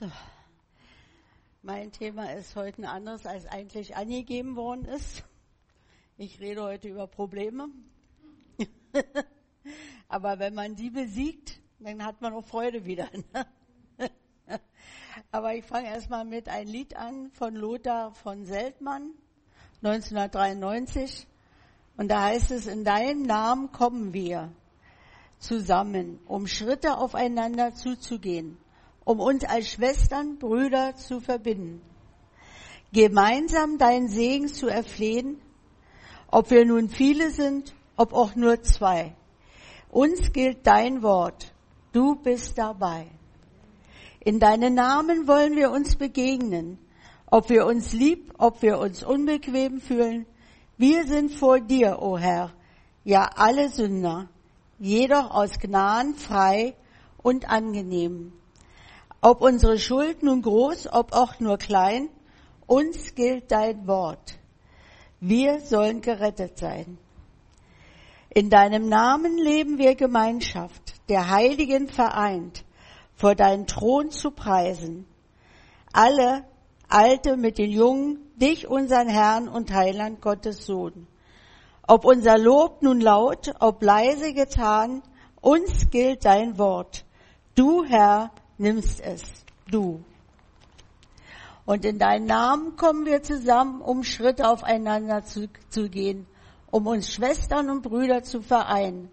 So. Mein Thema ist heute ein anderes, als eigentlich angegeben worden ist. Ich rede heute über Probleme. Aber wenn man die besiegt, dann hat man auch Freude wieder. Aber ich fange erstmal mit ein Lied an von Lothar von Seltmann, 1993. Und da heißt es, in deinem Namen kommen wir zusammen, um Schritte aufeinander zuzugehen, um uns als Schwestern, Brüder zu verbinden. Gemeinsam deinen Segen zu erflehen, ob wir nun viele sind, ob auch nur zwei. Uns gilt dein Wort. Du bist dabei. In deinen Namen wollen wir uns begegnen, ob wir uns lieb, ob wir uns unbequem fühlen. Wir sind vor dir, o oh Herr, ja alle Sünder, jedoch aus Gnaden frei und angenehm. Ob unsere Schuld nun groß, ob auch nur klein, uns gilt dein Wort. Wir sollen gerettet sein. In deinem Namen leben wir Gemeinschaft, der Heiligen vereint, vor deinen Thron zu preisen. Alle, Alte mit den Jungen, dich, unseren Herrn und Heiland, Gottes Sohn. Ob unser Lob nun laut, ob leise getan, uns gilt dein Wort. Du, Herr, nimmst es. Du. Und in deinen Namen kommen wir zusammen, um Schritte aufeinander zu, zu gehen, um uns Schwestern und Brüder zu vereinen,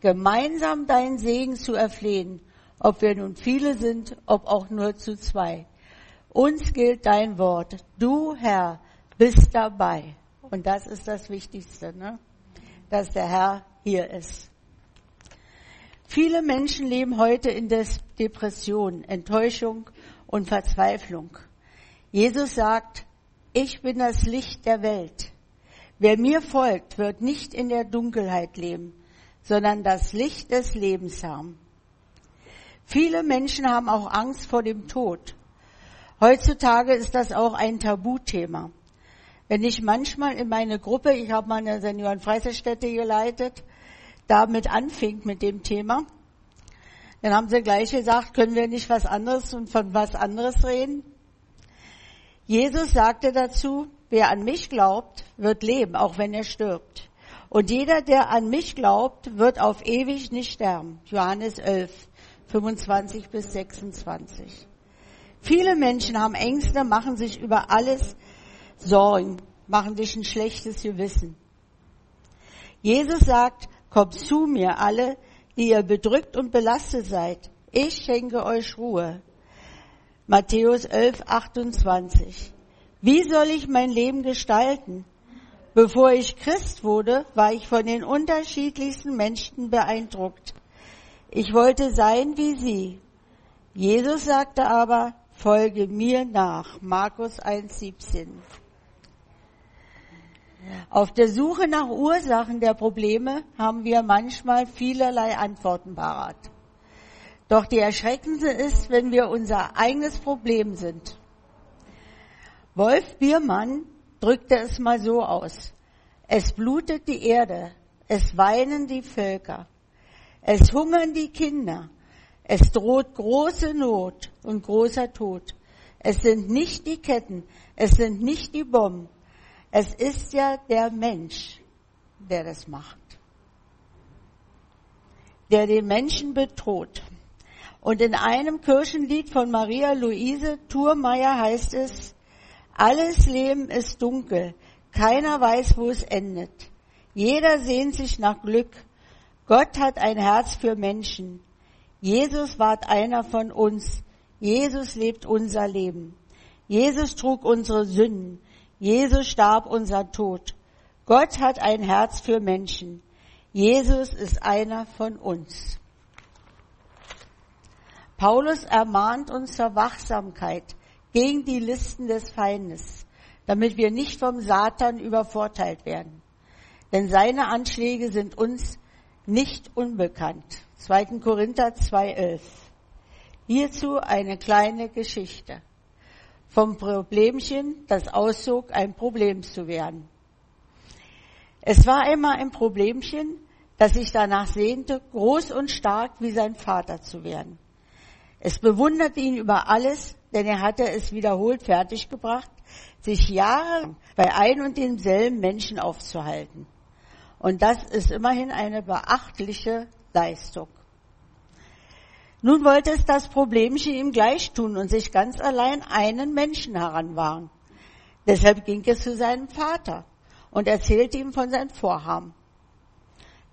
gemeinsam deinen Segen zu erflehen, ob wir nun viele sind, ob auch nur zu zwei. Uns gilt dein Wort. Du, Herr, bist dabei. Und das ist das Wichtigste, ne? dass der Herr hier ist. Viele Menschen leben heute in Depression, Enttäuschung und Verzweiflung. Jesus sagt, ich bin das Licht der Welt. Wer mir folgt, wird nicht in der Dunkelheit leben, sondern das Licht des Lebens haben. Viele Menschen haben auch Angst vor dem Tod. Heutzutage ist das auch ein Tabuthema. Wenn ich manchmal in meine Gruppe, ich habe mal eine Seniorenfreizeitstätte geleitet, damit anfing mit dem Thema, dann haben sie gleich gesagt, können wir nicht was anderes und von was anderes reden? Jesus sagte dazu, wer an mich glaubt, wird leben, auch wenn er stirbt. Und jeder, der an mich glaubt, wird auf ewig nicht sterben. Johannes 11, 25 bis 26. Viele Menschen haben Ängste, machen sich über alles Sorgen, machen dich ein schlechtes Gewissen. Jesus sagt, kommt zu mir alle, die ihr bedrückt und belastet seid. Ich schenke euch Ruhe. Matthäus 11, 28. Wie soll ich mein Leben gestalten? Bevor ich Christ wurde, war ich von den unterschiedlichsten Menschen beeindruckt. Ich wollte sein wie sie. Jesus sagte aber, folge mir nach. Markus 1, 17. Auf der Suche nach Ursachen der Probleme haben wir manchmal vielerlei Antworten parat. Doch die erschreckendste ist, wenn wir unser eigenes Problem sind. Wolf Biermann drückte es mal so aus. Es blutet die Erde, es weinen die Völker, es hungern die Kinder, es droht große Not und großer Tod. Es sind nicht die Ketten, es sind nicht die Bomben, es ist ja der Mensch, der das macht, der den Menschen bedroht. Und in einem Kirchenlied von Maria Luise Thurmeier heißt es, alles Leben ist dunkel, keiner weiß, wo es endet. Jeder sehnt sich nach Glück. Gott hat ein Herz für Menschen. Jesus ward einer von uns. Jesus lebt unser Leben. Jesus trug unsere Sünden. Jesus starb unser Tod. Gott hat ein Herz für Menschen. Jesus ist einer von uns. Paulus ermahnt uns zur Wachsamkeit gegen die Listen des Feindes, damit wir nicht vom Satan übervorteilt werden. Denn seine Anschläge sind uns nicht unbekannt. 2. Korinther 2.11. Hierzu eine kleine Geschichte vom Problemchen, das auszog, ein Problem zu werden. Es war immer ein Problemchen, das sich danach sehnte, groß und stark wie sein Vater zu werden. Es bewunderte ihn über alles, denn er hatte es wiederholt fertiggebracht, sich Jahre bei ein und denselben Menschen aufzuhalten. Und das ist immerhin eine beachtliche Leistung. Nun wollte es das Problemchen ihm gleich tun und sich ganz allein einen Menschen heranwagen. Deshalb ging es zu seinem Vater und erzählte ihm von seinem Vorhaben.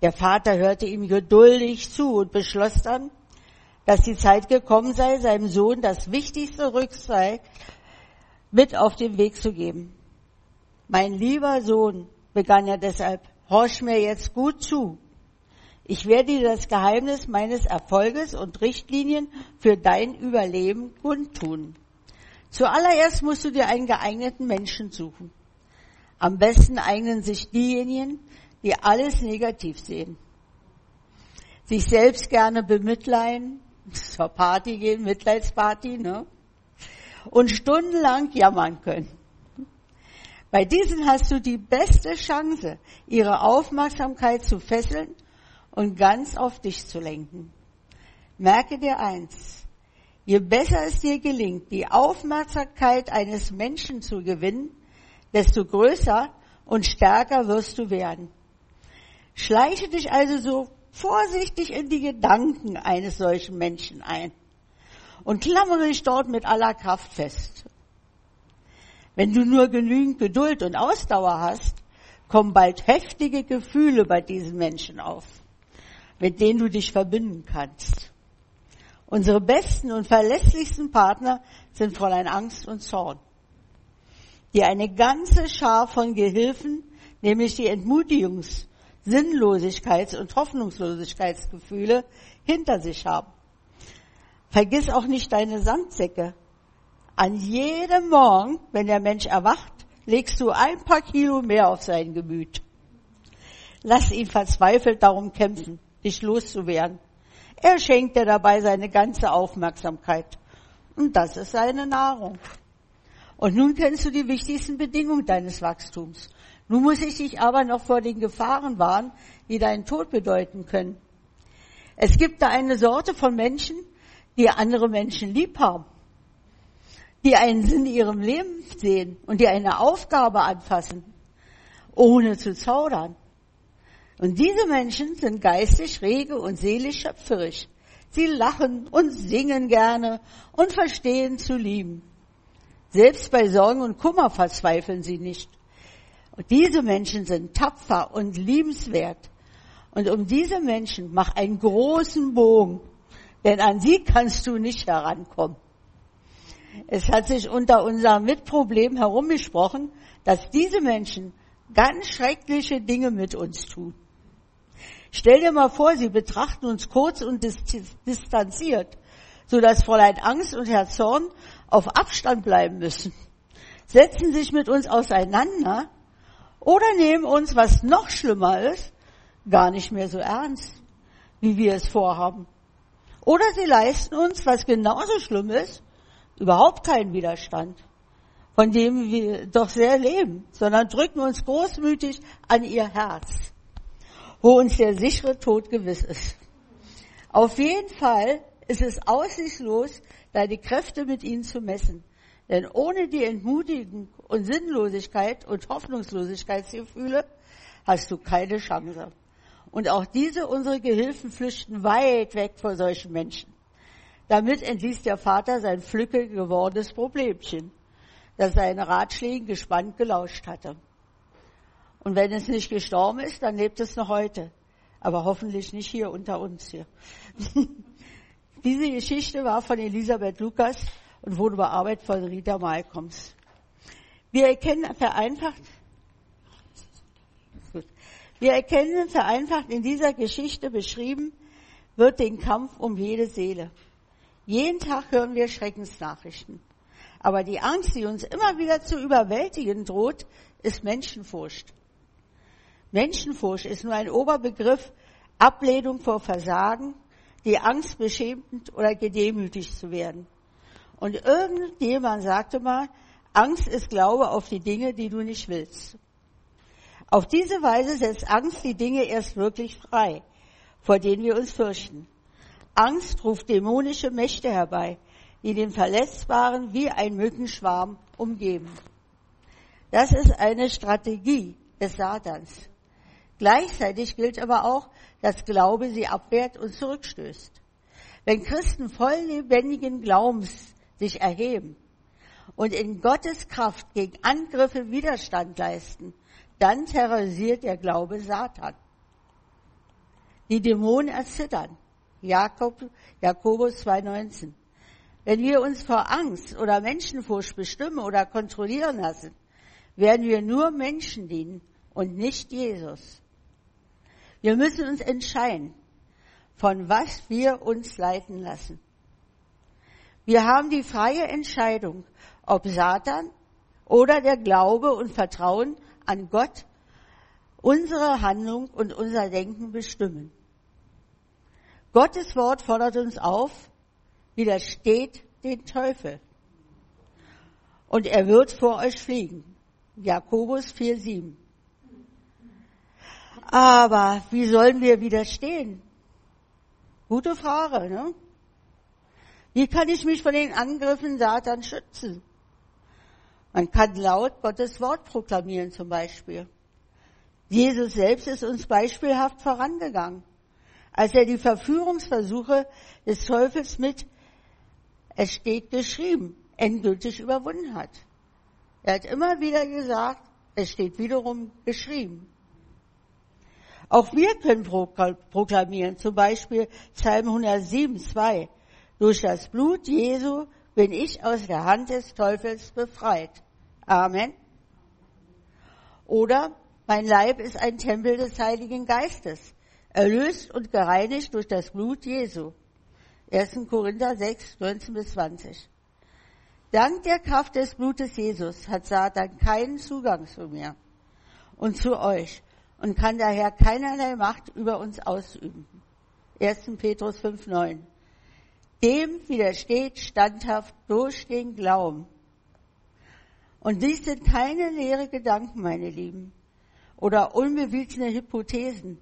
Der Vater hörte ihm geduldig zu und beschloss dann, dass die Zeit gekommen sei, seinem Sohn das wichtigste Rückseil mit auf den Weg zu geben. Mein lieber Sohn, begann er deshalb, horch mir jetzt gut zu. Ich werde dir das Geheimnis meines Erfolges und Richtlinien für dein Überleben kundtun. Zuallererst musst du dir einen geeigneten Menschen suchen. Am besten eignen sich diejenigen, die alles negativ sehen. Sich selbst gerne bemitleiden, zur Party gehen, Mitleidsparty, ne? Und stundenlang jammern können. Bei diesen hast du die beste Chance, ihre Aufmerksamkeit zu fesseln und ganz auf dich zu lenken. Merke dir eins. Je besser es dir gelingt, die Aufmerksamkeit eines Menschen zu gewinnen, desto größer und stärker wirst du werden. Schleiche dich also so vorsichtig in die Gedanken eines solchen Menschen ein und klammere dich dort mit aller Kraft fest. Wenn du nur genügend Geduld und Ausdauer hast, kommen bald heftige Gefühle bei diesen Menschen auf, mit denen du dich verbinden kannst. Unsere besten und verlässlichsten Partner sind Fräulein Angst und Zorn, die eine ganze Schar von Gehilfen, nämlich die Entmutigungs- Sinnlosigkeits- und Hoffnungslosigkeitsgefühle hinter sich haben. Vergiss auch nicht deine Sandsäcke. An jedem Morgen, wenn der Mensch erwacht, legst du ein paar Kilo mehr auf sein Gemüt. Lass ihn verzweifelt darum kämpfen, dich loszuwerden. Er schenkt dir dabei seine ganze Aufmerksamkeit. Und das ist seine Nahrung. Und nun kennst du die wichtigsten Bedingungen deines Wachstums. Nun muss ich dich aber noch vor den Gefahren warnen, die deinen Tod bedeuten können. Es gibt da eine Sorte von Menschen, die andere Menschen lieb haben, die einen Sinn in ihrem Leben sehen und die eine Aufgabe anfassen, ohne zu zaudern. Und diese Menschen sind geistig rege und seelisch schöpferisch. Sie lachen und singen gerne und verstehen zu lieben. Selbst bei Sorgen und Kummer verzweifeln sie nicht. Und diese Menschen sind tapfer und liebenswert. Und um diese Menschen mach einen großen Bogen, denn an sie kannst du nicht herankommen. Es hat sich unter unserem Mitproblem herumgesprochen, dass diese Menschen ganz schreckliche Dinge mit uns tun. Stell dir mal vor, sie betrachten uns kurz und distanziert, so dass Fräulein Angst und Herr Zorn auf Abstand bleiben müssen, setzen sich mit uns auseinander oder nehmen uns, was noch schlimmer ist, gar nicht mehr so ernst, wie wir es vorhaben. Oder sie leisten uns, was genauso schlimm ist, überhaupt keinen Widerstand, von dem wir doch sehr leben, sondern drücken uns großmütig an ihr Herz, wo uns der sichere Tod gewiss ist. Auf jeden Fall ist es aussichtslos, deine Kräfte mit ihnen zu messen. Denn ohne die Entmutigung und Sinnlosigkeit und Hoffnungslosigkeitsgefühle hast du keine Chance. Und auch diese unsere Gehilfen flüchten weit weg vor solchen Menschen. Damit entließ der Vater sein flücke gewordenes Problemchen, das seine Ratschlägen gespannt gelauscht hatte. Und wenn es nicht gestorben ist, dann lebt es noch heute. Aber hoffentlich nicht hier unter uns hier. Diese Geschichte war von Elisabeth Lukas und wurde bearbeitet von Rita Malcolms. Wir erkennen vereinfacht, wir erkennen vereinfacht in dieser Geschichte beschrieben, wird den Kampf um jede Seele. Jeden Tag hören wir Schreckensnachrichten. Aber die Angst, die uns immer wieder zu überwältigen droht, ist Menschenfurcht. Menschenfurcht ist nur ein Oberbegriff, Ablehnung vor Versagen, die Angst, beschämt oder gedemütigt zu werden. Und irgendjemand sagte mal, Angst ist Glaube auf die Dinge, die du nicht willst. Auf diese Weise setzt Angst die Dinge erst wirklich frei, vor denen wir uns fürchten. Angst ruft dämonische Mächte herbei, die den Verletzbaren wie ein Mückenschwarm umgeben. Das ist eine Strategie des Satans. Gleichzeitig gilt aber auch, dass Glaube sie abwehrt und zurückstößt. Wenn Christen voll lebendigen Glaubens sich erheben und in Gottes Kraft gegen Angriffe Widerstand leisten, dann terrorisiert der Glaube Satan. Die Dämonen erzittern. Jakob, Jakobus 2,19. Wenn wir uns vor Angst oder Menschenfurcht bestimmen oder kontrollieren lassen, werden wir nur Menschen dienen und nicht Jesus. Wir müssen uns entscheiden, von was wir uns leiten lassen. Wir haben die freie Entscheidung, ob Satan oder der Glaube und Vertrauen an Gott unsere Handlung und unser Denken bestimmen. Gottes Wort fordert uns auf, widersteht den Teufel. Und er wird vor euch fliegen. Jakobus 4,7. Aber wie sollen wir widerstehen? Gute Frage, ne? Wie kann ich mich von den Angriffen Satan schützen? Man kann laut Gottes Wort proklamieren zum Beispiel. Jesus selbst ist uns beispielhaft vorangegangen, als er die Verführungsversuche des Teufels mit, es steht geschrieben, endgültig überwunden hat. Er hat immer wieder gesagt, es steht wiederum geschrieben. Auch wir können proklamieren, zum Beispiel Psalm 107, 2. Durch das Blut Jesu bin ich aus der Hand des Teufels befreit. Amen. Oder mein Leib ist ein Tempel des Heiligen Geistes, erlöst und gereinigt durch das Blut Jesu. 1. Korinther 6, 19 bis 20. Dank der Kraft des Blutes Jesus hat Satan keinen Zugang zu mir und zu euch und kann daher keinerlei Macht über uns ausüben. 1. Petrus 5, 9. Dem widersteht standhaft durch den Glauben. Und dies sind keine leere Gedanken, meine Lieben, oder unbewiesene Hypothesen,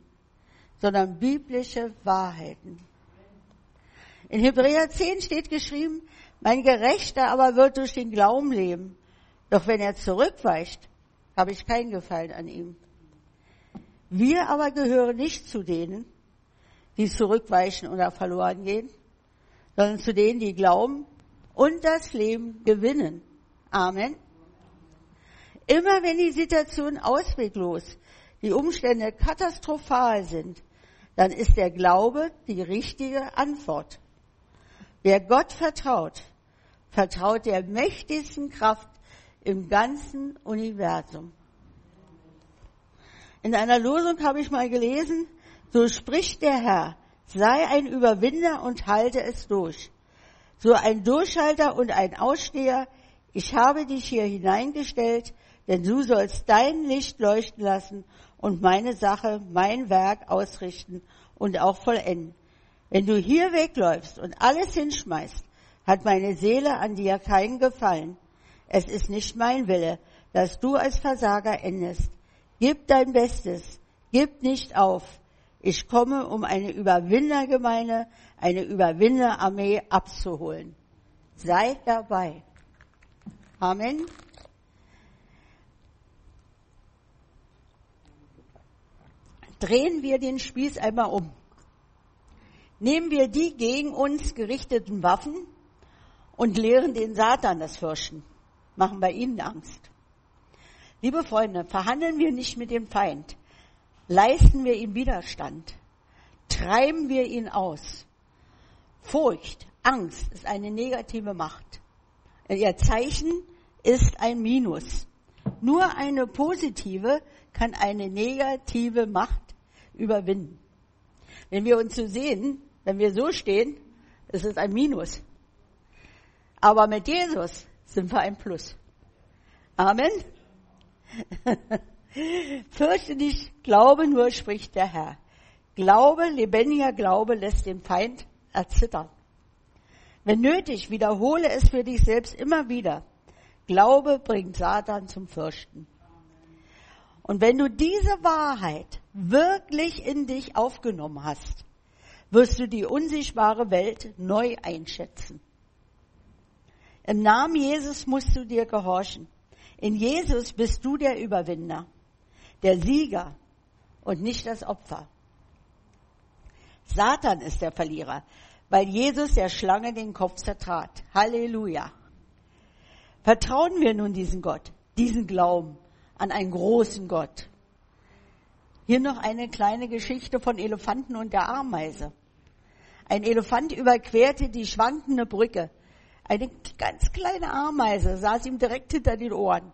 sondern biblische Wahrheiten. In Hebräer 10 steht geschrieben, mein Gerechter aber wird durch den Glauben leben. Doch wenn er zurückweicht, habe ich keinen Gefallen an ihm. Wir aber gehören nicht zu denen, die zurückweichen oder verloren gehen, sondern zu denen, die glauben und das Leben gewinnen. Amen. Immer wenn die Situation ausweglos, die Umstände katastrophal sind, dann ist der Glaube die richtige Antwort. Wer Gott vertraut, vertraut der mächtigsten Kraft im ganzen Universum. In einer Losung habe ich mal gelesen, so spricht der Herr, sei ein Überwinder und halte es durch. So ein Durchhalter und ein Aussteher, ich habe dich hier hineingestellt, denn du sollst dein Licht leuchten lassen und meine Sache, mein Werk ausrichten und auch vollenden. Wenn du hier wegläufst und alles hinschmeißt, hat meine Seele an dir keinen Gefallen. Es ist nicht mein Wille, dass du als Versager endest. Gib dein Bestes, gib nicht auf. Ich komme, um eine Überwindergemeinde, eine Überwinderarmee abzuholen. Sei dabei. Amen. Drehen wir den Spieß einmal um. Nehmen wir die gegen uns gerichteten Waffen und lehren den Satan das Fürchten. Machen bei ihnen Angst. Liebe Freunde, verhandeln wir nicht mit dem Feind. Leisten wir ihm Widerstand. Treiben wir ihn aus. Furcht, Angst ist eine negative Macht. Ihr Zeichen ist ein Minus. Nur eine positive kann eine negative Macht überwinden. Wenn wir uns so sehen, wenn wir so stehen, ist es ein Minus. Aber mit Jesus sind wir ein Plus. Amen. Fürchte dich, glaube nur, spricht der Herr. Glaube, lebendiger Glaube lässt den Feind erzittern. Wenn nötig, wiederhole es für dich selbst immer wieder. Glaube bringt Satan zum Fürchten. Und wenn du diese Wahrheit wirklich in dich aufgenommen hast, wirst du die unsichtbare Welt neu einschätzen. Im Namen Jesus musst du dir gehorchen. In Jesus bist du der Überwinder, der Sieger und nicht das Opfer. Satan ist der Verlierer, weil Jesus der Schlange den Kopf zertrat. Halleluja. Vertrauen wir nun diesen Gott, diesen Glauben an einen großen Gott. Hier noch eine kleine Geschichte von Elefanten und der Ameise. Ein Elefant überquerte die schwankende Brücke. Eine ganz kleine Ameise saß ihm direkt hinter den Ohren.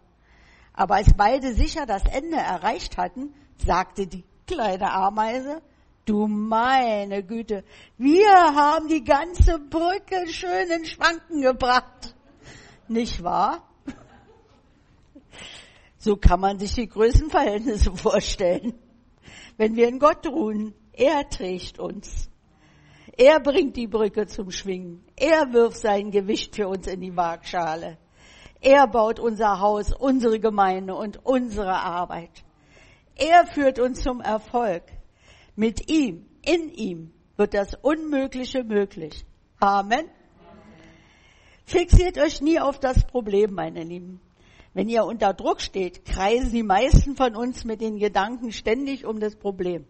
Aber als beide sicher das Ende erreicht hatten, sagte die kleine Ameise, Du meine Güte, wir haben die ganze Brücke schön in Schwanken gebracht. Nicht wahr? So kann man sich die Größenverhältnisse vorstellen. Wenn wir in Gott ruhen, er trägt uns. Er bringt die Brücke zum Schwingen. Er wirft sein Gewicht für uns in die Waagschale. Er baut unser Haus, unsere Gemeinde und unsere Arbeit. Er führt uns zum Erfolg. Mit ihm, in ihm wird das Unmögliche möglich. Amen. Fixiert euch nie auf das Problem, meine Lieben. Wenn ihr unter Druck steht, kreisen die meisten von uns mit den Gedanken ständig um das Problem.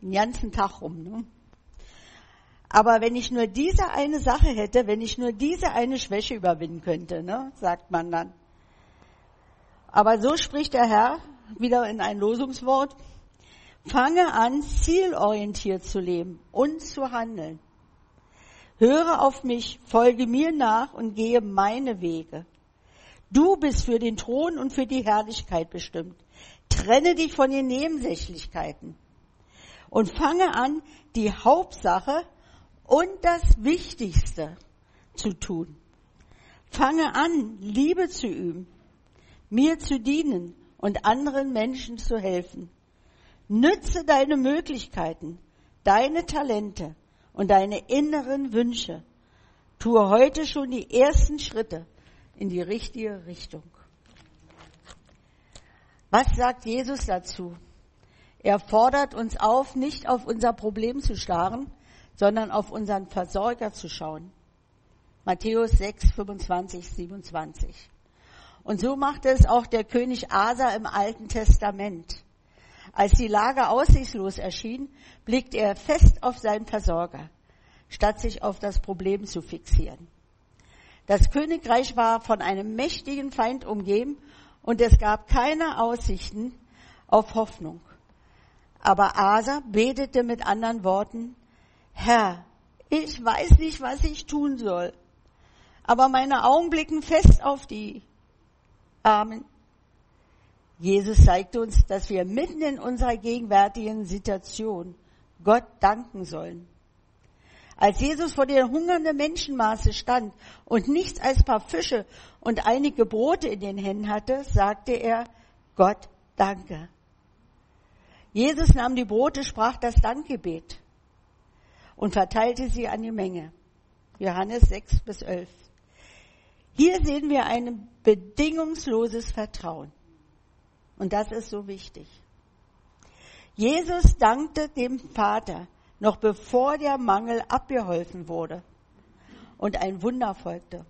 Den ganzen Tag rum. Ne? Aber wenn ich nur diese eine Sache hätte, wenn ich nur diese eine Schwäche überwinden könnte, ne, sagt man dann. Aber so spricht der Herr wieder in ein Losungswort. Fange an, zielorientiert zu leben und zu handeln. Höre auf mich, folge mir nach und gehe meine Wege. Du bist für den Thron und für die Herrlichkeit bestimmt. Trenne dich von den Nebensächlichkeiten und fange an, die Hauptsache und das Wichtigste zu tun. Fange an, Liebe zu üben, mir zu dienen und anderen Menschen zu helfen. Nütze deine Möglichkeiten, deine Talente und deine inneren Wünsche. Tue heute schon die ersten Schritte in die richtige Richtung. Was sagt Jesus dazu? Er fordert uns auf, nicht auf unser Problem zu starren, sondern auf unseren Versorger zu schauen. Matthäus 6, 25, 27. Und so machte es auch der König Asa im Alten Testament. Als die Lage aussichtslos erschien, blickte er fest auf seinen Versorger, statt sich auf das Problem zu fixieren. Das Königreich war von einem mächtigen Feind umgeben und es gab keine Aussichten auf Hoffnung. Aber Asa betete mit anderen Worten, Herr, ich weiß nicht, was ich tun soll, aber meine Augen blicken fest auf die. Amen. Jesus zeigt uns, dass wir mitten in unserer gegenwärtigen Situation Gott danken sollen. Als Jesus vor der hungernden Menschenmaße stand und nichts als paar Fische und einige Brote in den Händen hatte, sagte er, Gott danke. Jesus nahm die Brote, sprach das Dankgebet und verteilte sie an die Menge. Johannes 6 bis 11. Hier sehen wir ein bedingungsloses Vertrauen. Und das ist so wichtig. Jesus dankte dem Vater, noch bevor der Mangel abgeholfen wurde. Und ein Wunder folgte.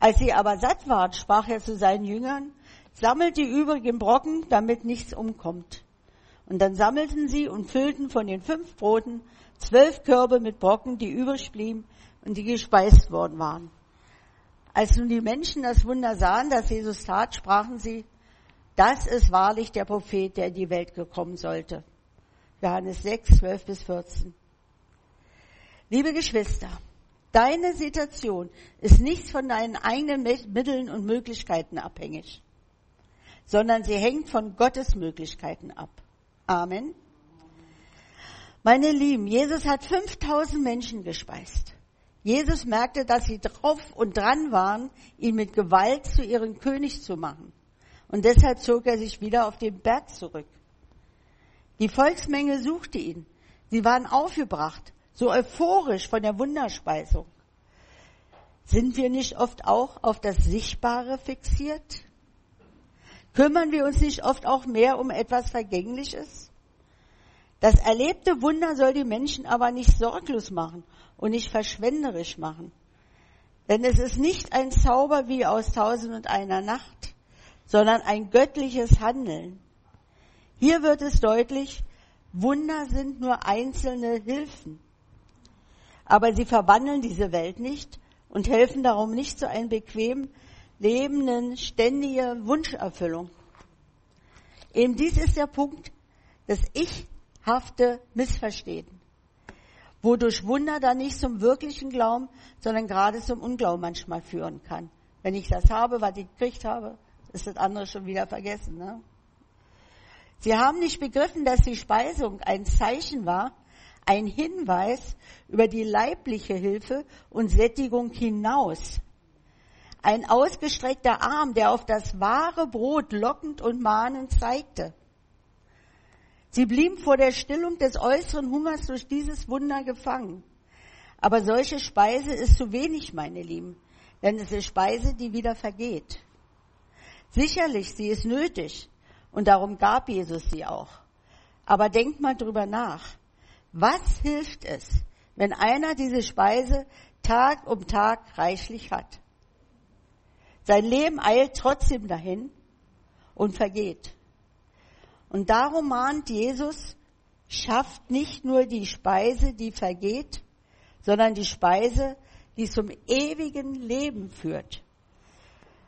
Als sie aber satt waren, sprach er zu seinen Jüngern, sammelt die übrigen Brocken, damit nichts umkommt. Und dann sammelten sie und füllten von den fünf Broten zwölf Körbe mit Brocken, die übrig blieben und die gespeist worden waren. Als nun die Menschen das Wunder sahen, das Jesus tat, sprachen sie, das ist wahrlich der Prophet, der in die Welt gekommen sollte. Johannes 6, 12 bis 14. Liebe Geschwister, deine Situation ist nicht von deinen eigenen Mitteln und Möglichkeiten abhängig, sondern sie hängt von Gottes Möglichkeiten ab. Amen. Meine Lieben, Jesus hat 5000 Menschen gespeist. Jesus merkte, dass sie drauf und dran waren, ihn mit Gewalt zu ihrem König zu machen. Und deshalb zog er sich wieder auf den Berg zurück. Die Volksmenge suchte ihn. Sie waren aufgebracht, so euphorisch von der Wunderspeisung. Sind wir nicht oft auch auf das Sichtbare fixiert? Kümmern wir uns nicht oft auch mehr um etwas Vergängliches? Das erlebte Wunder soll die Menschen aber nicht sorglos machen und nicht verschwenderisch machen. Denn es ist nicht ein Zauber wie aus Tausend und einer Nacht, sondern ein göttliches Handeln. Hier wird es deutlich, Wunder sind nur einzelne Hilfen. Aber sie verwandeln diese Welt nicht und helfen darum nicht zu einem bequem lebenden, ständigen Wunscherfüllung. Eben dies ist der Punkt, das ichhafte Missverstehen, wodurch Wunder dann nicht zum wirklichen Glauben, sondern gerade zum Unglauben manchmal führen kann. Wenn ich das habe, was ich gekriegt habe, ist das andere schon wieder vergessen. Ne? Sie haben nicht begriffen, dass die Speisung ein Zeichen war, ein Hinweis über die leibliche Hilfe und Sättigung hinaus. Ein ausgestreckter Arm, der auf das wahre Brot lockend und mahnend zeigte. Sie blieben vor der Stillung des äußeren Hungers durch dieses Wunder gefangen. Aber solche Speise ist zu wenig, meine Lieben, denn es ist Speise, die wieder vergeht. Sicherlich, sie ist nötig und darum gab Jesus sie auch. Aber denkt mal drüber nach. Was hilft es, wenn einer diese Speise Tag um Tag reichlich hat? Sein Leben eilt trotzdem dahin und vergeht. Und darum mahnt Jesus, schafft nicht nur die Speise, die vergeht, sondern die Speise, die zum ewigen Leben führt.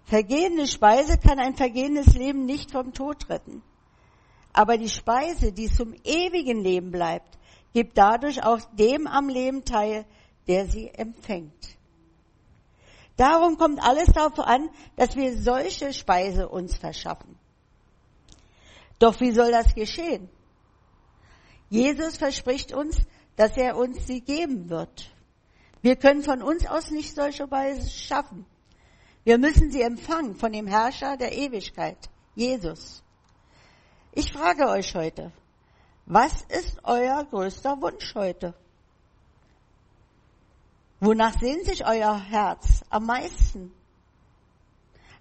Vergehende Speise kann ein vergehendes Leben nicht vom Tod retten. Aber die Speise, die zum ewigen Leben bleibt, gibt dadurch auch dem am Leben teil, der sie empfängt. Darum kommt alles darauf an, dass wir solche Speise uns verschaffen. Doch wie soll das geschehen? Jesus verspricht uns, dass er uns sie geben wird. Wir können von uns aus nicht solche Speise schaffen. Wir müssen sie empfangen von dem Herrscher der Ewigkeit, Jesus. Ich frage euch heute, was ist euer größter Wunsch heute? Wonach sehnt sich euer Herz am meisten?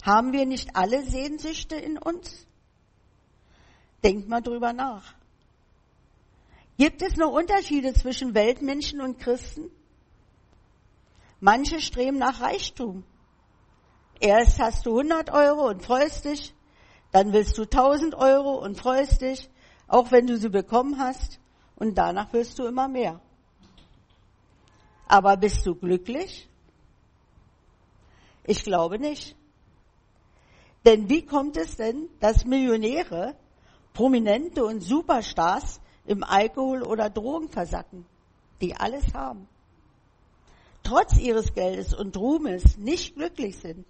Haben wir nicht alle Sehnsüchte in uns? Denkt mal drüber nach. Gibt es noch Unterschiede zwischen Weltmenschen und Christen? Manche streben nach Reichtum. Erst hast du 100 Euro und freust dich, dann willst du 1000 Euro und freust dich, auch wenn du sie bekommen hast, und danach willst du immer mehr. Aber bist du glücklich? Ich glaube nicht. Denn wie kommt es denn, dass Millionäre, Prominente und Superstars im Alkohol oder Drogen versacken, die alles haben, trotz ihres Geldes und Ruhmes nicht glücklich sind?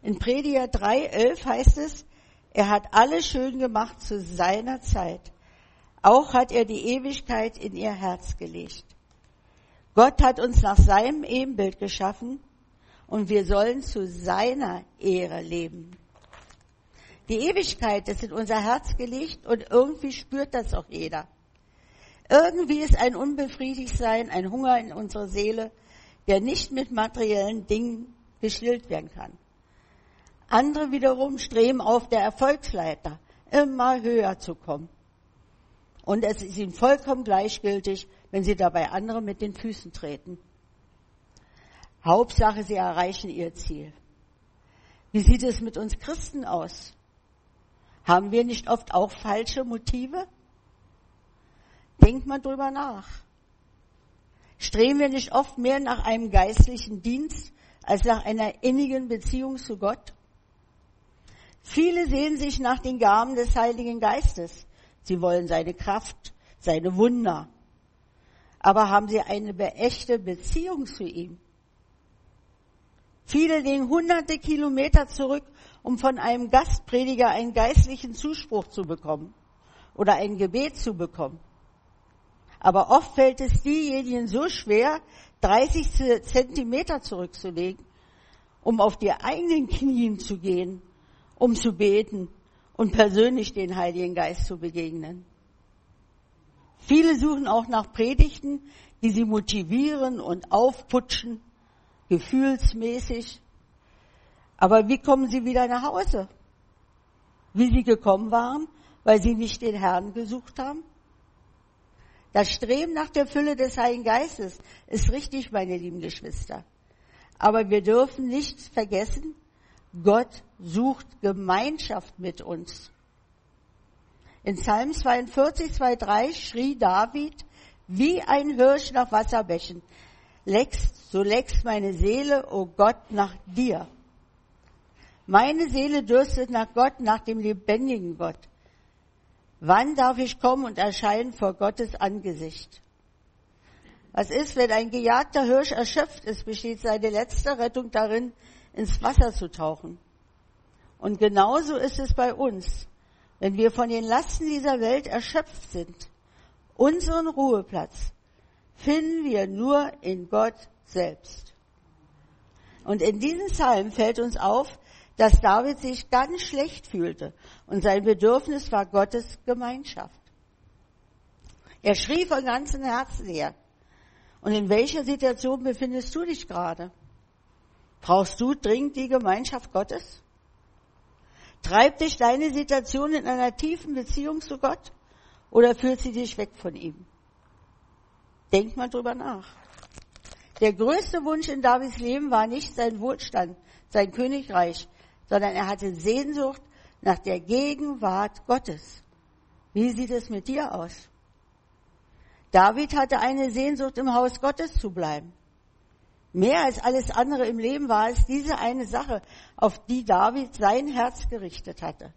In Prediger 3,11 heißt es, er hat alles schön gemacht zu seiner Zeit. Auch hat er die Ewigkeit in ihr Herz gelegt. Gott hat uns nach seinem Ebenbild geschaffen und wir sollen zu seiner Ehre leben. Die Ewigkeit ist in unser Herz gelegt und irgendwie spürt das auch jeder. Irgendwie ist ein Unbefriedigtsein, ein Hunger in unserer Seele, der nicht mit materiellen Dingen gestillt werden kann. Andere wiederum streben auf der Erfolgsleiter, immer höher zu kommen. Und es ist ihnen vollkommen gleichgültig, wenn sie dabei andere mit den Füßen treten. Hauptsache, sie erreichen ihr Ziel. Wie sieht es mit uns Christen aus? Haben wir nicht oft auch falsche Motive? Denkt mal drüber nach. Streben wir nicht oft mehr nach einem geistlichen Dienst als nach einer innigen Beziehung zu Gott? Viele sehen sich nach den Gaben des Heiligen Geistes. Sie wollen seine Kraft, seine Wunder. Aber haben sie eine echte Beziehung zu ihm? Viele legen hunderte Kilometer zurück, um von einem Gastprediger einen geistlichen Zuspruch zu bekommen oder ein Gebet zu bekommen. Aber oft fällt es diejenigen so schwer, 30 Zentimeter zurückzulegen, um auf die eigenen Knien zu gehen um zu beten und persönlich den Heiligen Geist zu begegnen. Viele suchen auch nach Predigten, die sie motivieren und aufputschen, gefühlsmäßig. Aber wie kommen sie wieder nach Hause? Wie sie gekommen waren, weil sie nicht den Herrn gesucht haben? Das Streben nach der Fülle des Heiligen Geistes ist richtig, meine lieben Geschwister. Aber wir dürfen nicht vergessen, Gott sucht Gemeinschaft mit uns. In Psalm 42, 2, 3 schrie David, wie ein Hirsch nach Wasserbächen. Leckst, so leckst meine Seele, o oh Gott, nach dir. Meine Seele dürstet nach Gott, nach dem lebendigen Gott. Wann darf ich kommen und erscheinen vor Gottes Angesicht? Was ist, wenn ein gejagter Hirsch erschöpft ist, besteht seine letzte Rettung darin, ins Wasser zu tauchen. Und genauso ist es bei uns. Wenn wir von den Lasten dieser Welt erschöpft sind, unseren Ruheplatz finden wir nur in Gott selbst. Und in diesem Psalm fällt uns auf, dass David sich ganz schlecht fühlte und sein Bedürfnis war Gottes Gemeinschaft. Er schrie von ganzem Herzen her. Und in welcher Situation befindest du dich gerade? Brauchst du dringend die Gemeinschaft Gottes? Treibt dich deine Situation in einer tiefen Beziehung zu Gott oder führt sie dich weg von ihm? Denk mal drüber nach. Der größte Wunsch in Davids Leben war nicht sein Wohlstand, sein Königreich, sondern er hatte Sehnsucht nach der Gegenwart Gottes. Wie sieht es mit dir aus? David hatte eine Sehnsucht, im Haus Gottes zu bleiben. Mehr als alles andere im Leben war es diese eine Sache, auf die David sein Herz gerichtet hatte.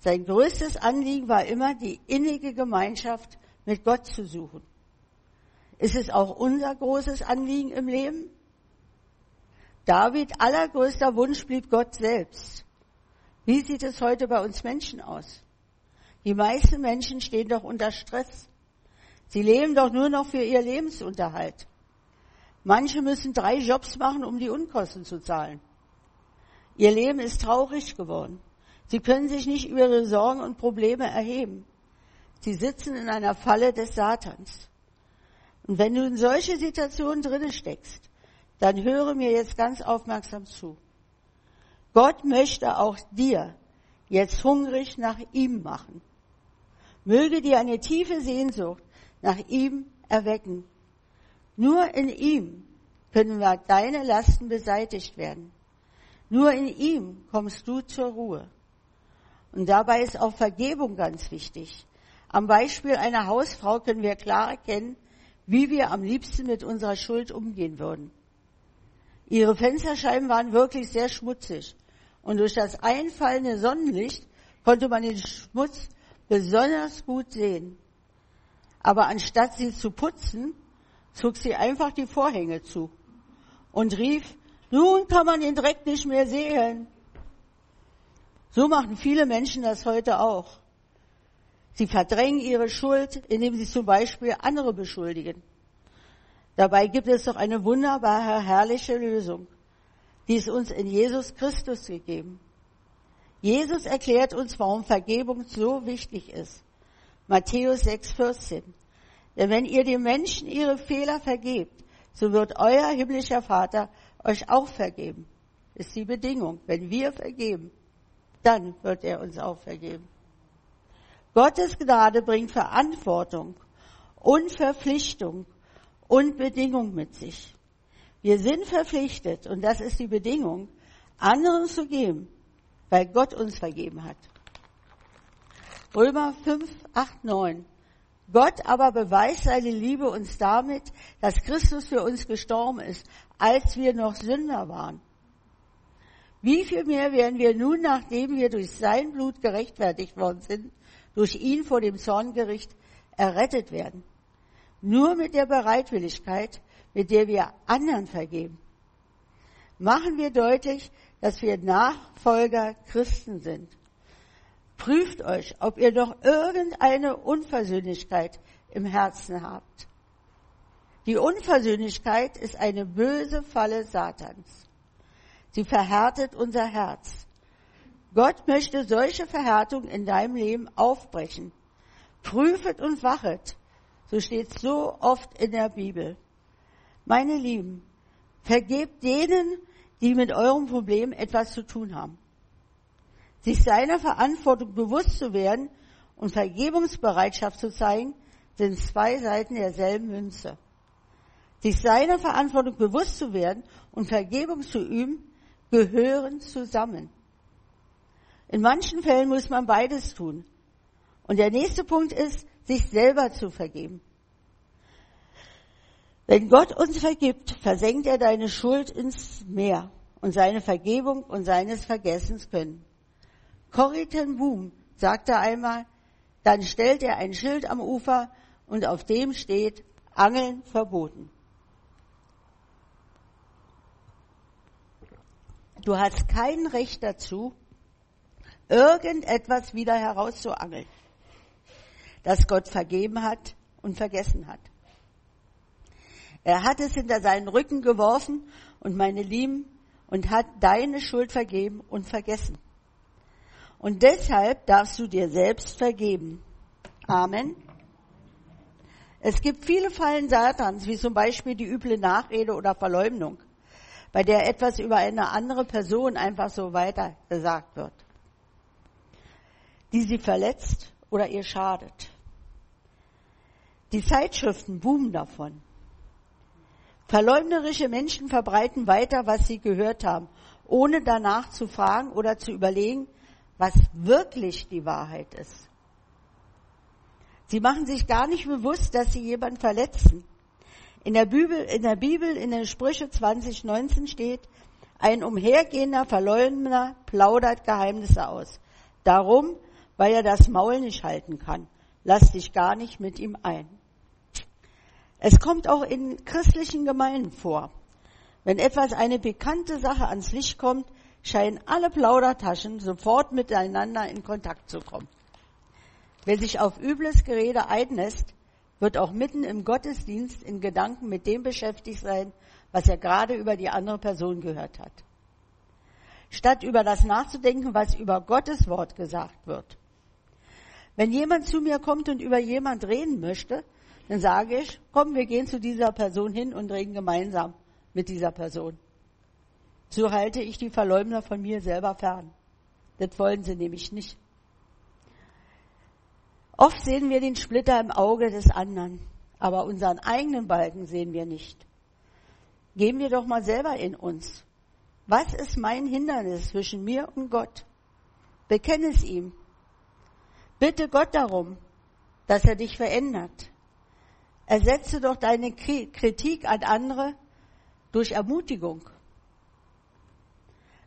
Sein größtes Anliegen war immer, die innige Gemeinschaft mit Gott zu suchen. Ist es auch unser großes Anliegen im Leben? David allergrößter Wunsch blieb Gott selbst. Wie sieht es heute bei uns Menschen aus? Die meisten Menschen stehen doch unter Stress. Sie leben doch nur noch für ihr Lebensunterhalt. Manche müssen drei Jobs machen, um die Unkosten zu zahlen. Ihr Leben ist traurig geworden. Sie können sich nicht über ihre Sorgen und Probleme erheben. Sie sitzen in einer Falle des Satans. Und wenn du in solche Situationen drinnen steckst, dann höre mir jetzt ganz aufmerksam zu. Gott möchte auch dir jetzt hungrig nach ihm machen. Möge dir eine tiefe Sehnsucht nach ihm erwecken nur in ihm können deine Lasten beseitigt werden. Nur in ihm kommst du zur Ruhe. Und dabei ist auch Vergebung ganz wichtig. Am Beispiel einer Hausfrau können wir klar erkennen, wie wir am liebsten mit unserer Schuld umgehen würden. Ihre Fensterscheiben waren wirklich sehr schmutzig und durch das einfallende Sonnenlicht konnte man den Schmutz besonders gut sehen. Aber anstatt sie zu putzen, zog sie einfach die Vorhänge zu und rief, nun kann man den Dreck nicht mehr sehen. So machen viele Menschen das heute auch. Sie verdrängen ihre Schuld, indem sie zum Beispiel andere beschuldigen. Dabei gibt es doch eine wunderbare, herrliche Lösung. Die ist uns in Jesus Christus gegeben. Jesus erklärt uns, warum Vergebung so wichtig ist. Matthäus 6, 14. Denn wenn ihr den Menschen ihre Fehler vergebt, so wird euer himmlischer Vater euch auch vergeben. Ist die Bedingung. Wenn wir vergeben, dann wird er uns auch vergeben. Gottes Gnade bringt Verantwortung und Verpflichtung und Bedingung mit sich. Wir sind verpflichtet, und das ist die Bedingung, anderen zu geben, weil Gott uns vergeben hat. Römer 5, 8, 9. Gott aber beweist seine Liebe uns damit, dass Christus für uns gestorben ist, als wir noch Sünder waren. Wie viel mehr werden wir nun, nachdem wir durch sein Blut gerechtfertigt worden sind, durch ihn vor dem Zorngericht errettet werden? Nur mit der Bereitwilligkeit, mit der wir anderen vergeben. Machen wir deutlich, dass wir Nachfolger Christen sind. Prüft euch, ob ihr noch irgendeine Unversöhnlichkeit im Herzen habt. Die Unversöhnlichkeit ist eine böse Falle Satans. Sie verhärtet unser Herz. Gott möchte solche Verhärtung in deinem Leben aufbrechen. Prüfet und wachet. So steht so oft in der Bibel. Meine Lieben, vergebt denen, die mit eurem Problem etwas zu tun haben. Sich seiner Verantwortung bewusst zu werden und Vergebungsbereitschaft zu zeigen, sind zwei Seiten derselben Münze. sich seiner Verantwortung bewusst zu werden und Vergebung zu üben, gehören zusammen. In manchen Fällen muss man beides tun. Und der nächste Punkt ist, sich selber zu vergeben. Wenn Gott uns vergibt, versenkt er deine Schuld ins Meer und seine Vergebung und seines Vergessens können. Corrie ten Boom sagte einmal, dann stellt er ein Schild am Ufer und auf dem steht Angeln verboten. Du hast kein Recht dazu, irgendetwas wieder herauszuangeln, das Gott vergeben hat und vergessen hat. Er hat es hinter seinen Rücken geworfen und meine Lieben und hat deine Schuld vergeben und vergessen. Und deshalb darfst du dir selbst vergeben. Amen. Es gibt viele Fallen Satans, wie zum Beispiel die üble Nachrede oder Verleumdung, bei der etwas über eine andere Person einfach so weiter gesagt wird, die sie verletzt oder ihr schadet. Die Zeitschriften boomen davon. Verleumderische Menschen verbreiten weiter, was sie gehört haben, ohne danach zu fragen oder zu überlegen, was wirklich die Wahrheit ist. Sie machen sich gar nicht bewusst, dass sie jemanden verletzen. In der Bibel, in der Bibel, in den Sprüche 2019 steht, ein umhergehender Verleumder plaudert Geheimnisse aus. Darum, weil er das Maul nicht halten kann. Lass dich gar nicht mit ihm ein. Es kommt auch in christlichen Gemeinden vor. Wenn etwas eine bekannte Sache ans Licht kommt, scheinen alle Plaudertaschen sofort miteinander in Kontakt zu kommen. Wer sich auf übles Gerede einlässt, wird auch mitten im Gottesdienst in Gedanken mit dem beschäftigt sein, was er gerade über die andere Person gehört hat. Statt über das nachzudenken, was über Gottes Wort gesagt wird. Wenn jemand zu mir kommt und über jemand reden möchte, dann sage ich, komm, wir gehen zu dieser Person hin und reden gemeinsam mit dieser Person. So halte ich die Verleumder von mir selber fern. Das wollen sie nämlich nicht. Oft sehen wir den Splitter im Auge des anderen, aber unseren eigenen Balken sehen wir nicht. Gehen wir doch mal selber in uns. Was ist mein Hindernis zwischen mir und Gott? Bekenne es ihm. Bitte Gott darum, dass er dich verändert. Ersetze doch deine Kritik an andere durch Ermutigung.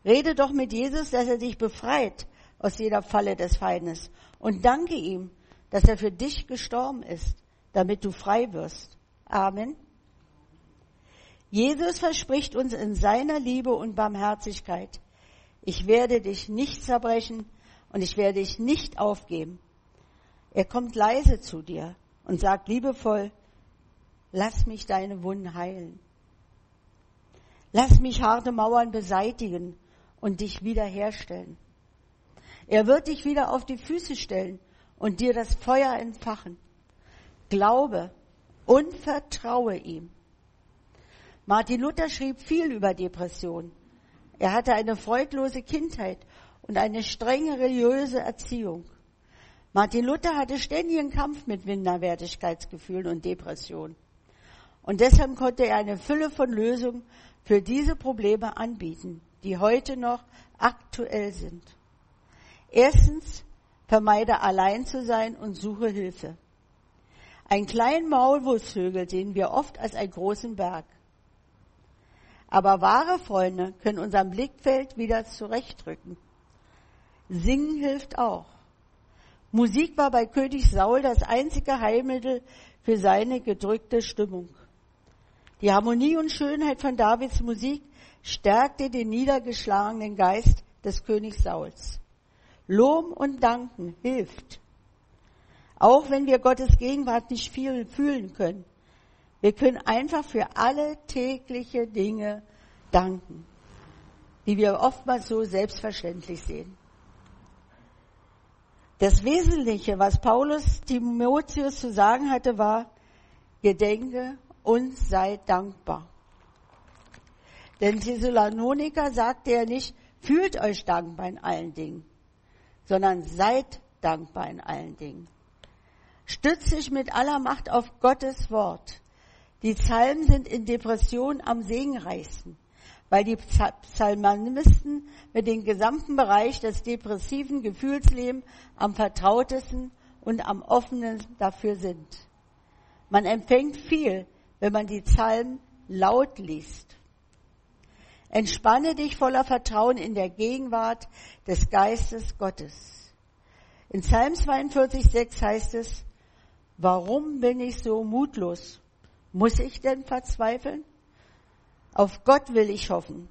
Rede doch mit Jesus, dass er dich befreit aus jeder Falle des Feindes und danke ihm, dass er für dich gestorben ist, damit du frei wirst. Amen. Jesus verspricht uns in seiner Liebe und Barmherzigkeit, ich werde dich nicht zerbrechen und ich werde dich nicht aufgeben. Er kommt leise zu dir und sagt liebevoll, lass mich deine Wunden heilen. Lass mich harte Mauern beseitigen und dich wiederherstellen. Er wird dich wieder auf die Füße stellen und dir das Feuer entfachen. Glaube und vertraue ihm. Martin Luther schrieb viel über Depression. Er hatte eine freudlose Kindheit und eine strenge religiöse Erziehung. Martin Luther hatte ständigen Kampf mit Minderwertigkeitsgefühlen und Depressionen. Und deshalb konnte er eine Fülle von Lösungen für diese Probleme anbieten die heute noch aktuell sind. Erstens, vermeide allein zu sein und suche Hilfe. Ein kleinen Maulwurfsvögel sehen wir oft als einen großen Berg. Aber wahre Freunde können unser Blickfeld wieder zurechtrücken. Singen hilft auch. Musik war bei König Saul das einzige Heilmittel für seine gedrückte Stimmung. Die Harmonie und Schönheit von Davids Musik stärkte den niedergeschlagenen Geist des Königs Sauls. Lohm und Danken hilft. Auch wenn wir Gottes Gegenwart nicht viel fühlen können. Wir können einfach für alle tägliche Dinge danken, die wir oftmals so selbstverständlich sehen. Das Wesentliche, was Paulus Timotheus zu sagen hatte, war, gedenke und sei dankbar. Denn Thessaloniker sagte er nicht, fühlt euch dankbar in allen Dingen, sondern seid dankbar in allen Dingen. Stützt sich mit aller Macht auf Gottes Wort. Die Psalmen sind in Depression am segenreichsten, weil die Psalmisten mit dem gesamten Bereich des depressiven Gefühlslebens am vertrautesten und am offenen dafür sind. Man empfängt viel, wenn man die Psalmen laut liest. Entspanne dich voller Vertrauen in der Gegenwart des Geistes Gottes. In Psalm 42,6 heißt es, warum bin ich so mutlos? Muss ich denn verzweifeln? Auf Gott will ich hoffen.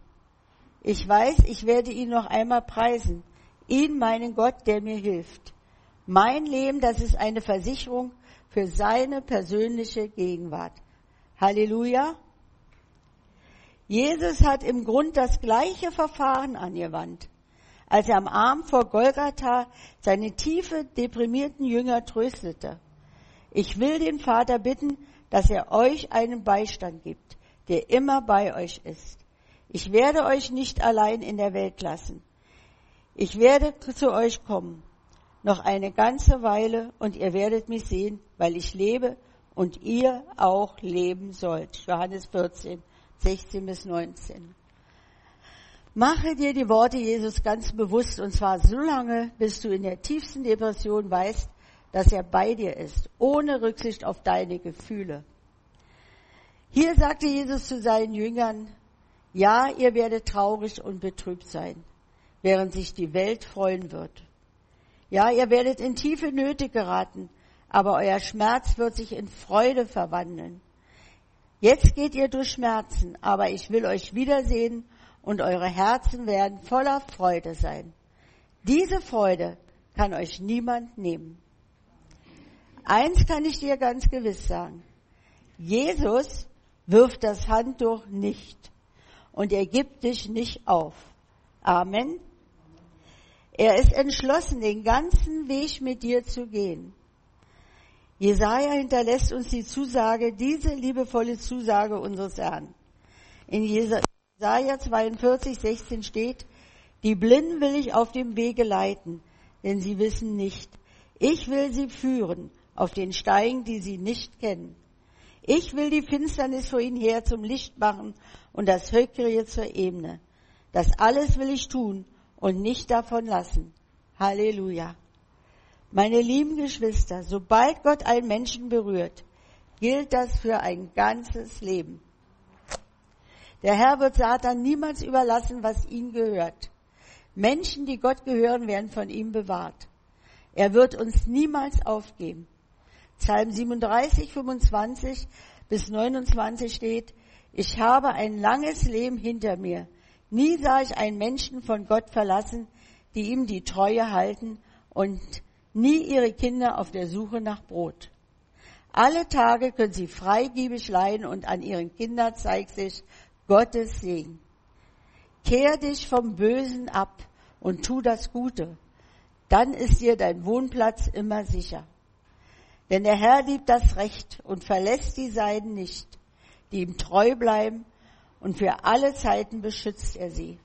Ich weiß, ich werde ihn noch einmal preisen. Ihn, meinen Gott, der mir hilft. Mein Leben, das ist eine Versicherung für seine persönliche Gegenwart. Halleluja. Jesus hat im Grund das gleiche Verfahren angewandt, als er am Arm vor Golgatha seine tiefe, deprimierten Jünger tröstete. Ich will den Vater bitten, dass er euch einen Beistand gibt, der immer bei euch ist. Ich werde euch nicht allein in der Welt lassen. Ich werde zu euch kommen, noch eine ganze Weile, und ihr werdet mich sehen, weil ich lebe und ihr auch leben sollt. Johannes 14. 16 bis 19. Mache dir die Worte Jesus ganz bewusst und zwar so lange, bis du in der tiefsten Depression weißt, dass er bei dir ist, ohne Rücksicht auf deine Gefühle. Hier sagte Jesus zu seinen Jüngern, ja, ihr werdet traurig und betrübt sein, während sich die Welt freuen wird. Ja, ihr werdet in tiefe Nöte geraten, aber euer Schmerz wird sich in Freude verwandeln. Jetzt geht ihr durch Schmerzen, aber ich will euch wiedersehen und eure Herzen werden voller Freude sein. Diese Freude kann euch niemand nehmen. Eins kann ich dir ganz gewiss sagen. Jesus wirft das Handtuch nicht und er gibt dich nicht auf. Amen. Er ist entschlossen, den ganzen Weg mit dir zu gehen. Jesaja hinterlässt uns die Zusage, diese liebevolle Zusage unseres Herrn. In Jesaja 42, 16 steht, die Blinden will ich auf dem Wege leiten, denn sie wissen nicht. Ich will sie führen auf den Steigen, die sie nicht kennen. Ich will die Finsternis vor ihnen her zum Licht machen und das Höckrige zur Ebene. Das alles will ich tun und nicht davon lassen. Halleluja. Meine lieben Geschwister, sobald Gott einen Menschen berührt, gilt das für ein ganzes Leben. Der Herr wird Satan niemals überlassen, was ihm gehört. Menschen, die Gott gehören, werden von ihm bewahrt. Er wird uns niemals aufgeben. Psalm 37, 25 bis 29 steht, ich habe ein langes Leben hinter mir. Nie sah ich einen Menschen von Gott verlassen, die ihm die Treue halten und nie ihre Kinder auf der Suche nach Brot. Alle Tage können sie freigebig leiden und an ihren Kindern zeigt sich Gottes Segen. Kehr dich vom Bösen ab und tu das Gute. Dann ist dir dein Wohnplatz immer sicher. Denn der Herr liebt das Recht und verlässt die Seiden nicht, die ihm treu bleiben und für alle Zeiten beschützt er sie.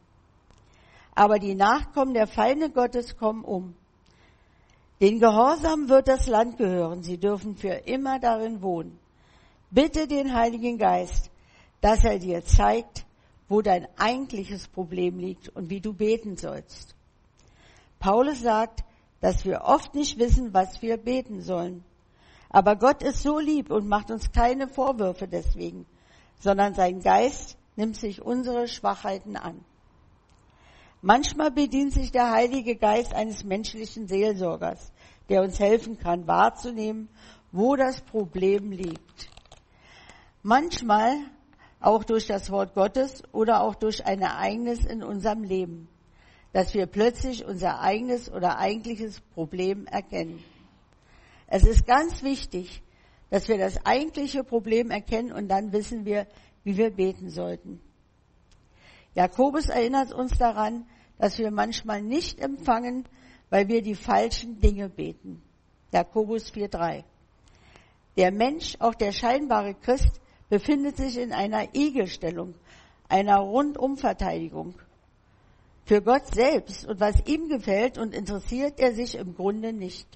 Aber die Nachkommen der Feinde Gottes kommen um den Gehorsam wird das Land gehören. Sie dürfen für immer darin wohnen. Bitte den Heiligen Geist, dass er dir zeigt, wo dein eigentliches Problem liegt und wie du beten sollst. Paulus sagt, dass wir oft nicht wissen, was wir beten sollen. Aber Gott ist so lieb und macht uns keine Vorwürfe deswegen, sondern sein Geist nimmt sich unsere Schwachheiten an. Manchmal bedient sich der Heilige Geist eines menschlichen Seelsorgers, der uns helfen kann, wahrzunehmen, wo das Problem liegt. Manchmal auch durch das Wort Gottes oder auch durch ein Ereignis in unserem Leben, dass wir plötzlich unser eigenes oder eigentliches Problem erkennen. Es ist ganz wichtig, dass wir das eigentliche Problem erkennen und dann wissen wir, wie wir beten sollten. Jakobus erinnert uns daran, dass wir manchmal nicht empfangen, weil wir die falschen Dinge beten. Jakobus 4.3. Der Mensch, auch der scheinbare Christ, befindet sich in einer Igelstellung, einer Rundumverteidigung. Für Gott selbst und was ihm gefällt und interessiert er sich im Grunde nicht.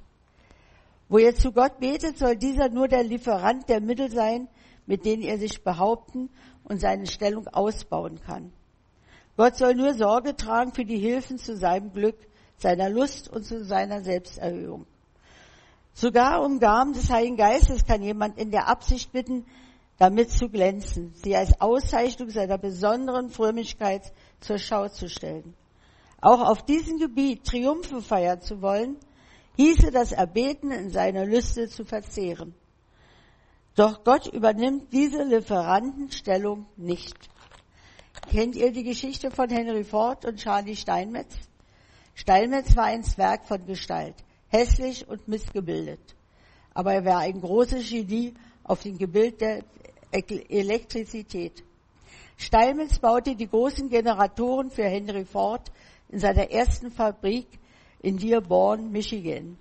Wo er zu Gott betet, soll dieser nur der Lieferant der Mittel sein, mit denen er sich behaupten und seine Stellung ausbauen kann. Gott soll nur Sorge tragen für die Hilfen zu seinem Glück, seiner Lust und zu seiner Selbsterhöhung. Sogar um Gaben des Heiligen Geistes kann jemand in der Absicht bitten, damit zu glänzen, sie als Auszeichnung seiner besonderen Frömmigkeit zur Schau zu stellen. Auch auf diesem Gebiet Triumphe feiern zu wollen, hieße das Erbeten in seiner Lüste zu verzehren. Doch Gott übernimmt diese Lieferantenstellung nicht. Kennt ihr die Geschichte von Henry Ford und Charlie Steinmetz? Steinmetz war ein Zwerg von Gestalt, hässlich und missgebildet. Aber er war ein großes Genie auf dem Gebild der Elektrizität. Steinmetz baute die großen Generatoren für Henry Ford in seiner ersten Fabrik in Dearborn, Michigan.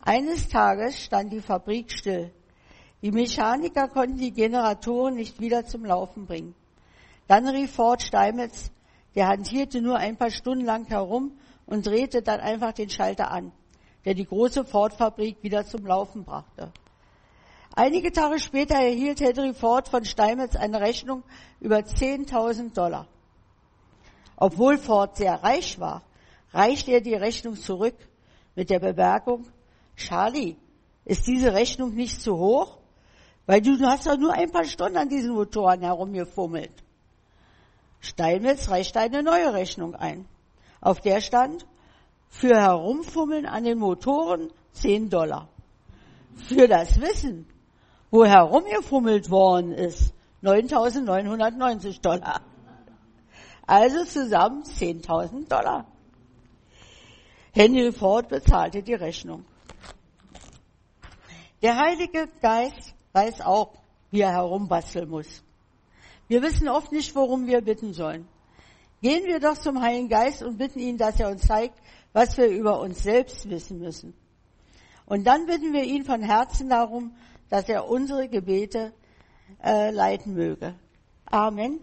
Eines Tages stand die Fabrik still. Die Mechaniker konnten die Generatoren nicht wieder zum Laufen bringen. Dann rief Ford Steinmetz, der hantierte nur ein paar Stunden lang herum und drehte dann einfach den Schalter an, der die große Ford-Fabrik wieder zum Laufen brachte. Einige Tage später erhielt Henry Ford von Steinmetz eine Rechnung über 10.000 Dollar. Obwohl Ford sehr reich war, reichte er die Rechnung zurück mit der Bemerkung, Charlie, ist diese Rechnung nicht zu hoch? Weil du hast doch nur ein paar Stunden an diesen Motoren herumgefummelt. Steinmetz reichte eine neue Rechnung ein. Auf der stand, für Herumfummeln an den Motoren 10 Dollar. Für das Wissen, wo herumgefummelt worden ist, 9.990 Dollar. Also zusammen 10.000 Dollar. Henry Ford bezahlte die Rechnung. Der Heilige Geist weiß auch, wie er herumbasteln muss. Wir wissen oft nicht, worum wir bitten sollen. Gehen wir doch zum Heiligen Geist und bitten ihn, dass er uns zeigt, was wir über uns selbst wissen müssen. Und dann bitten wir ihn von Herzen darum, dass er unsere Gebete äh, leiten möge. Amen.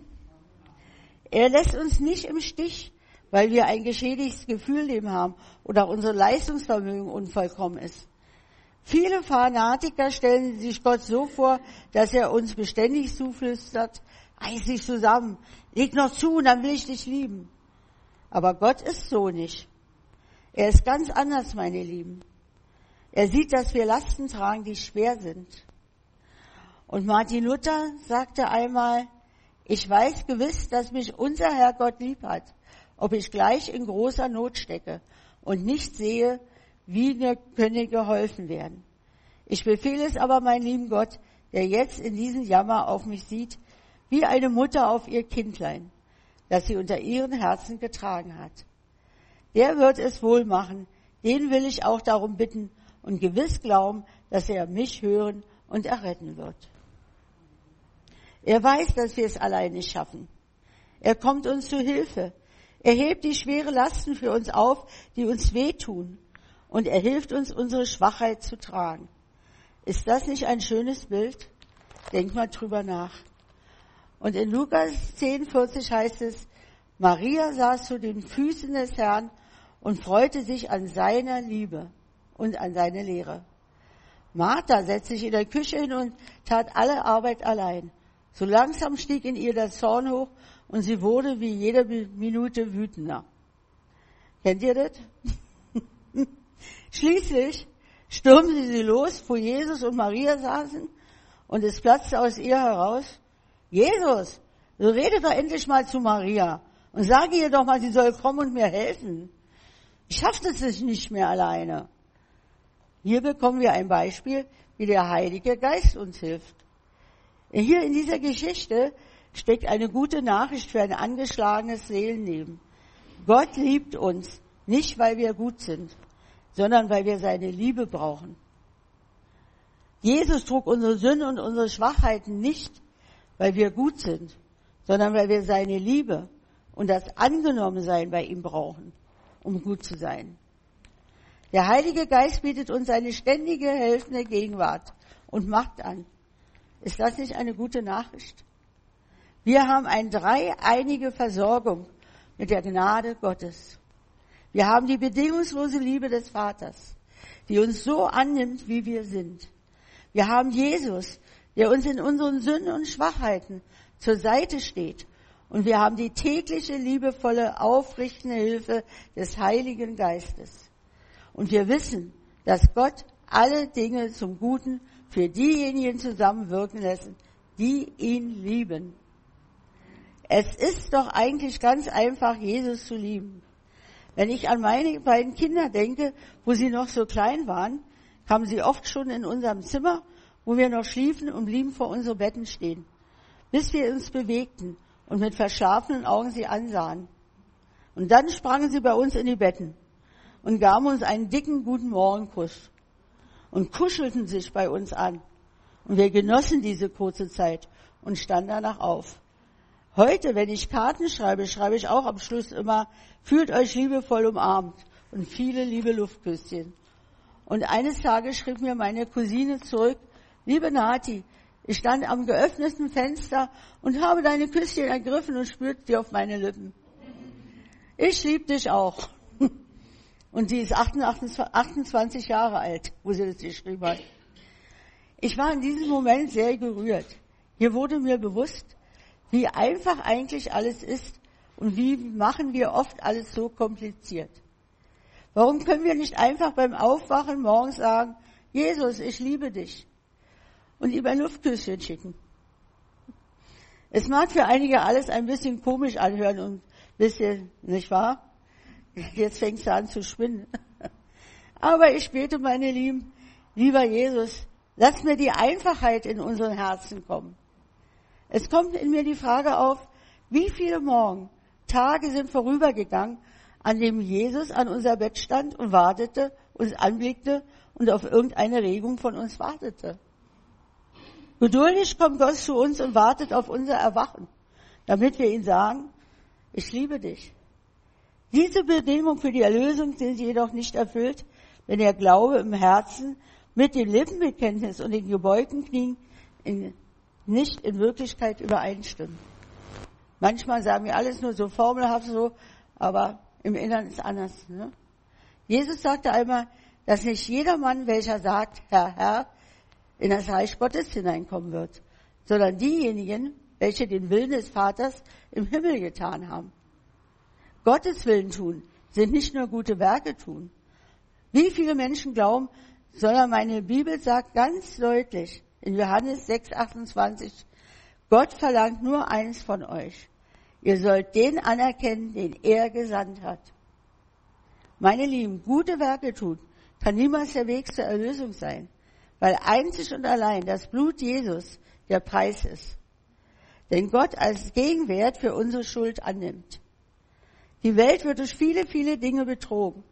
Er lässt uns nicht im Stich, weil wir ein geschädigtes Gefühl haben oder unser Leistungsvermögen unvollkommen ist. Viele Fanatiker stellen sich Gott so vor, dass er uns beständig zuflüstert, reiß dich zusammen, leg noch zu dann will ich dich lieben. Aber Gott ist so nicht. Er ist ganz anders, meine Lieben. Er sieht, dass wir Lasten tragen, die schwer sind. Und Martin Luther sagte einmal, ich weiß gewiss, dass mich unser Herr Gott lieb hat, ob ich gleich in großer Not stecke und nicht sehe, wie mir könne geholfen werden. Ich befehle es aber, mein lieben Gott, der jetzt in diesem Jammer auf mich sieht, wie eine Mutter auf ihr Kindlein, das sie unter ihren Herzen getragen hat. Der wird es wohl machen, den will ich auch darum bitten und gewiss glauben, dass er mich hören und erretten wird. Er weiß, dass wir es allein nicht schaffen. Er kommt uns zu Hilfe. Er hebt die schwere Lasten für uns auf, die uns wehtun. Und er hilft uns, unsere Schwachheit zu tragen. Ist das nicht ein schönes Bild? Denk mal drüber nach. Und in Lukas 10, 40 heißt es, Maria saß zu den Füßen des Herrn und freute sich an seiner Liebe und an seine Lehre. Martha setzte sich in der Küche hin und tat alle Arbeit allein. So langsam stieg in ihr der Zorn hoch und sie wurde wie jede Minute wütender. Kennt ihr das? Schließlich stürmte sie los, wo Jesus und Maria saßen und es platzte aus ihr heraus, Jesus, so rede doch endlich mal zu Maria und sage ihr doch mal, sie soll kommen und mir helfen. Ich schaffe das nicht mehr alleine. Hier bekommen wir ein Beispiel, wie der Heilige Geist uns hilft. Hier in dieser Geschichte steckt eine gute Nachricht für ein angeschlagenes Seelenleben. Gott liebt uns, nicht weil wir gut sind, sondern weil wir seine Liebe brauchen. Jesus trug unsere Sünden und unsere Schwachheiten nicht, weil wir gut sind, sondern weil wir seine Liebe und das Angenommensein bei ihm brauchen, um gut zu sein. Der Heilige Geist bietet uns eine ständige helfende Gegenwart und Macht an. Ist das nicht eine gute Nachricht? Wir haben eine dreieinige Versorgung mit der Gnade Gottes. Wir haben die bedingungslose Liebe des Vaters, die uns so annimmt, wie wir sind. Wir haben Jesus, der uns in unseren Sünden und Schwachheiten zur Seite steht. Und wir haben die tägliche, liebevolle, aufrichtende Hilfe des Heiligen Geistes. Und wir wissen, dass Gott alle Dinge zum Guten für diejenigen zusammenwirken lässt, die ihn lieben. Es ist doch eigentlich ganz einfach, Jesus zu lieben. Wenn ich an meine beiden Kinder denke, wo sie noch so klein waren, kamen sie oft schon in unserem Zimmer, wo wir noch schliefen und blieben vor unseren Betten stehen, bis wir uns bewegten und mit verschlafenen Augen sie ansahen. Und dann sprangen sie bei uns in die Betten und gaben uns einen dicken guten Morgenkuss und kuschelten sich bei uns an. Und wir genossen diese kurze Zeit und standen danach auf. Heute, wenn ich Karten schreibe, schreibe ich auch am Schluss immer, fühlt euch liebevoll umarmt und viele liebe Luftküsschen. Und eines Tages schrieb mir meine Cousine zurück, liebe Nati, ich stand am geöffneten Fenster und habe deine Küsschen ergriffen und spürte sie auf meine Lippen. Ich lieb dich auch. Und sie ist 28 Jahre alt, wo sie das geschrieben hat. Ich war in diesem Moment sehr gerührt. Hier wurde mir bewusst, wie einfach eigentlich alles ist und wie machen wir oft alles so kompliziert. Warum können wir nicht einfach beim Aufwachen morgens sagen, Jesus, ich liebe dich und ihm ein Luftküsschen schicken? Es mag für einige alles ein bisschen komisch anhören und bisschen, nicht wahr? Jetzt fängst du an zu spinnen. Aber ich bete, meine Lieben, lieber Jesus, lass mir die Einfachheit in unseren Herzen kommen. Es kommt in mir die Frage auf, wie viele Morgen, Tage sind vorübergegangen, an dem Jesus an unser Bett stand und wartete, uns anblickte und auf irgendeine Regung von uns wartete. Geduldig kommt Gott zu uns und wartet auf unser Erwachen, damit wir ihn sagen, ich liebe dich. Diese Bedingung für die Erlösung sind jedoch nicht erfüllt, wenn der Glaube im Herzen mit dem Lippenbekenntnis und den gebeugten Knien in nicht in Wirklichkeit übereinstimmen. Manchmal sagen wir alles nur so formelhaft so, aber im Inneren ist anders. Ne? Jesus sagte einmal, dass nicht jeder Mann, welcher sagt, Herr, Herr, in das Reich Gottes hineinkommen wird, sondern diejenigen, welche den Willen des Vaters im Himmel getan haben. Gottes Willen tun sind nicht nur gute Werke tun. Wie viele Menschen glauben, sondern meine Bibel sagt ganz deutlich, in Johannes 6, 28, Gott verlangt nur eins von euch. Ihr sollt den anerkennen, den er gesandt hat. Meine Lieben, gute Werke tun kann niemals der Weg zur Erlösung sein, weil einzig und allein das Blut Jesus der Preis ist. Den Gott als Gegenwert für unsere Schuld annimmt. Die Welt wird durch viele, viele Dinge betrogen.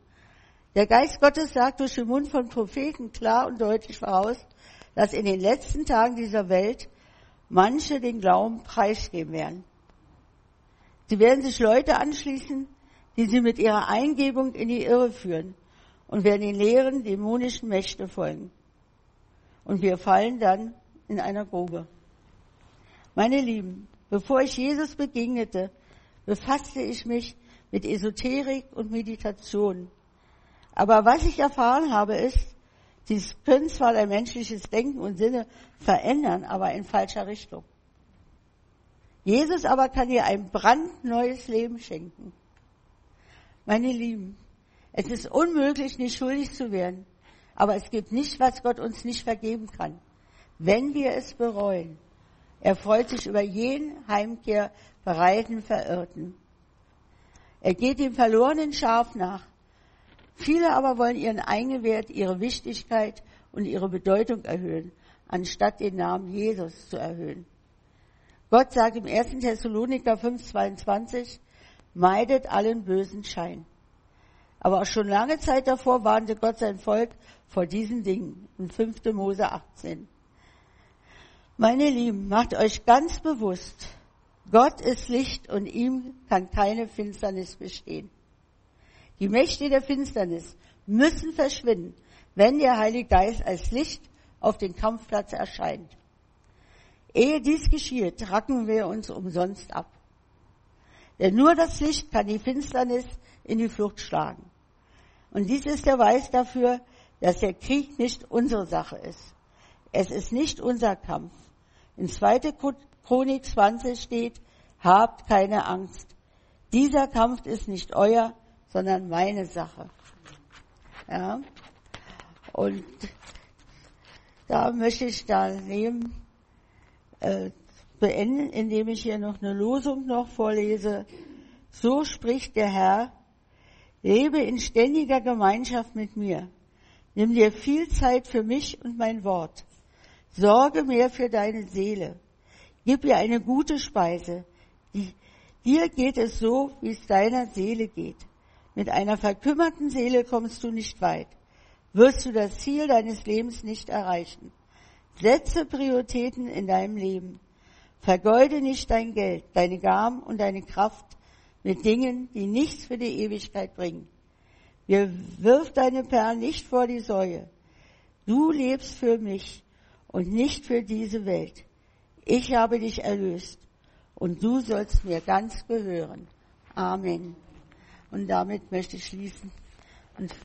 Der Geist Gottes sagt durch den Mund von Propheten klar und deutlich voraus, dass in den letzten Tagen dieser Welt manche den Glauben preisgeben werden. Sie werden sich Leute anschließen, die sie mit ihrer Eingebung in die Irre führen und werden den leeren dämonischen Mächte folgen. Und wir fallen dann in einer Grube. Meine Lieben, bevor ich Jesus begegnete, befasste ich mich mit Esoterik und Meditation. Aber was ich erfahren habe, ist, Sie können zwar ein menschliches Denken und Sinne verändern, aber in falscher Richtung. Jesus aber kann dir ein brandneues Leben schenken. Meine Lieben, es ist unmöglich, nicht schuldig zu werden, aber es gibt nicht, was Gott uns nicht vergeben kann, wenn wir es bereuen. Er freut sich über jeden heimkehrbereiten Verirrten. Er geht dem verlorenen Schaf nach Viele aber wollen ihren Eigengewert, ihre Wichtigkeit und ihre Bedeutung erhöhen, anstatt den Namen Jesus zu erhöhen. Gott sagt im 1. Thessaloniker 5,22, meidet allen bösen Schein. Aber auch schon lange Zeit davor warnte Gott sein Volk vor diesen Dingen in 5. Mose 18. Meine Lieben, macht euch ganz bewusst, Gott ist Licht und ihm kann keine Finsternis bestehen. Die Mächte der Finsternis müssen verschwinden, wenn der Heilige Geist als Licht auf den Kampfplatz erscheint. Ehe dies geschieht, tracken wir uns umsonst ab. Denn nur das Licht kann die Finsternis in die Flucht schlagen. Und dies ist der Beweis dafür, dass der Krieg nicht unsere Sache ist. Es ist nicht unser Kampf. In 2. Chronik 20 steht, habt keine Angst. Dieser Kampf ist nicht euer, sondern meine Sache. Ja. Und da möchte ich daneben äh, beenden, indem ich hier noch eine Losung noch vorlese. So spricht der Herr, lebe in ständiger Gemeinschaft mit mir. Nimm dir viel Zeit für mich und mein Wort. Sorge mehr für deine Seele. Gib ihr eine gute Speise. Die, dir geht es so, wie es deiner Seele geht. Mit einer verkümmerten Seele kommst du nicht weit. Wirst du das Ziel deines Lebens nicht erreichen. Setze Prioritäten in deinem Leben. Vergeude nicht dein Geld, deine Gaben und deine Kraft mit Dingen, die nichts für die Ewigkeit bringen. Wir wirf deine Perlen nicht vor die Säue. Du lebst für mich und nicht für diese Welt. Ich habe dich erlöst und du sollst mir ganz gehören. Amen. Und damit möchte ich schließen. Und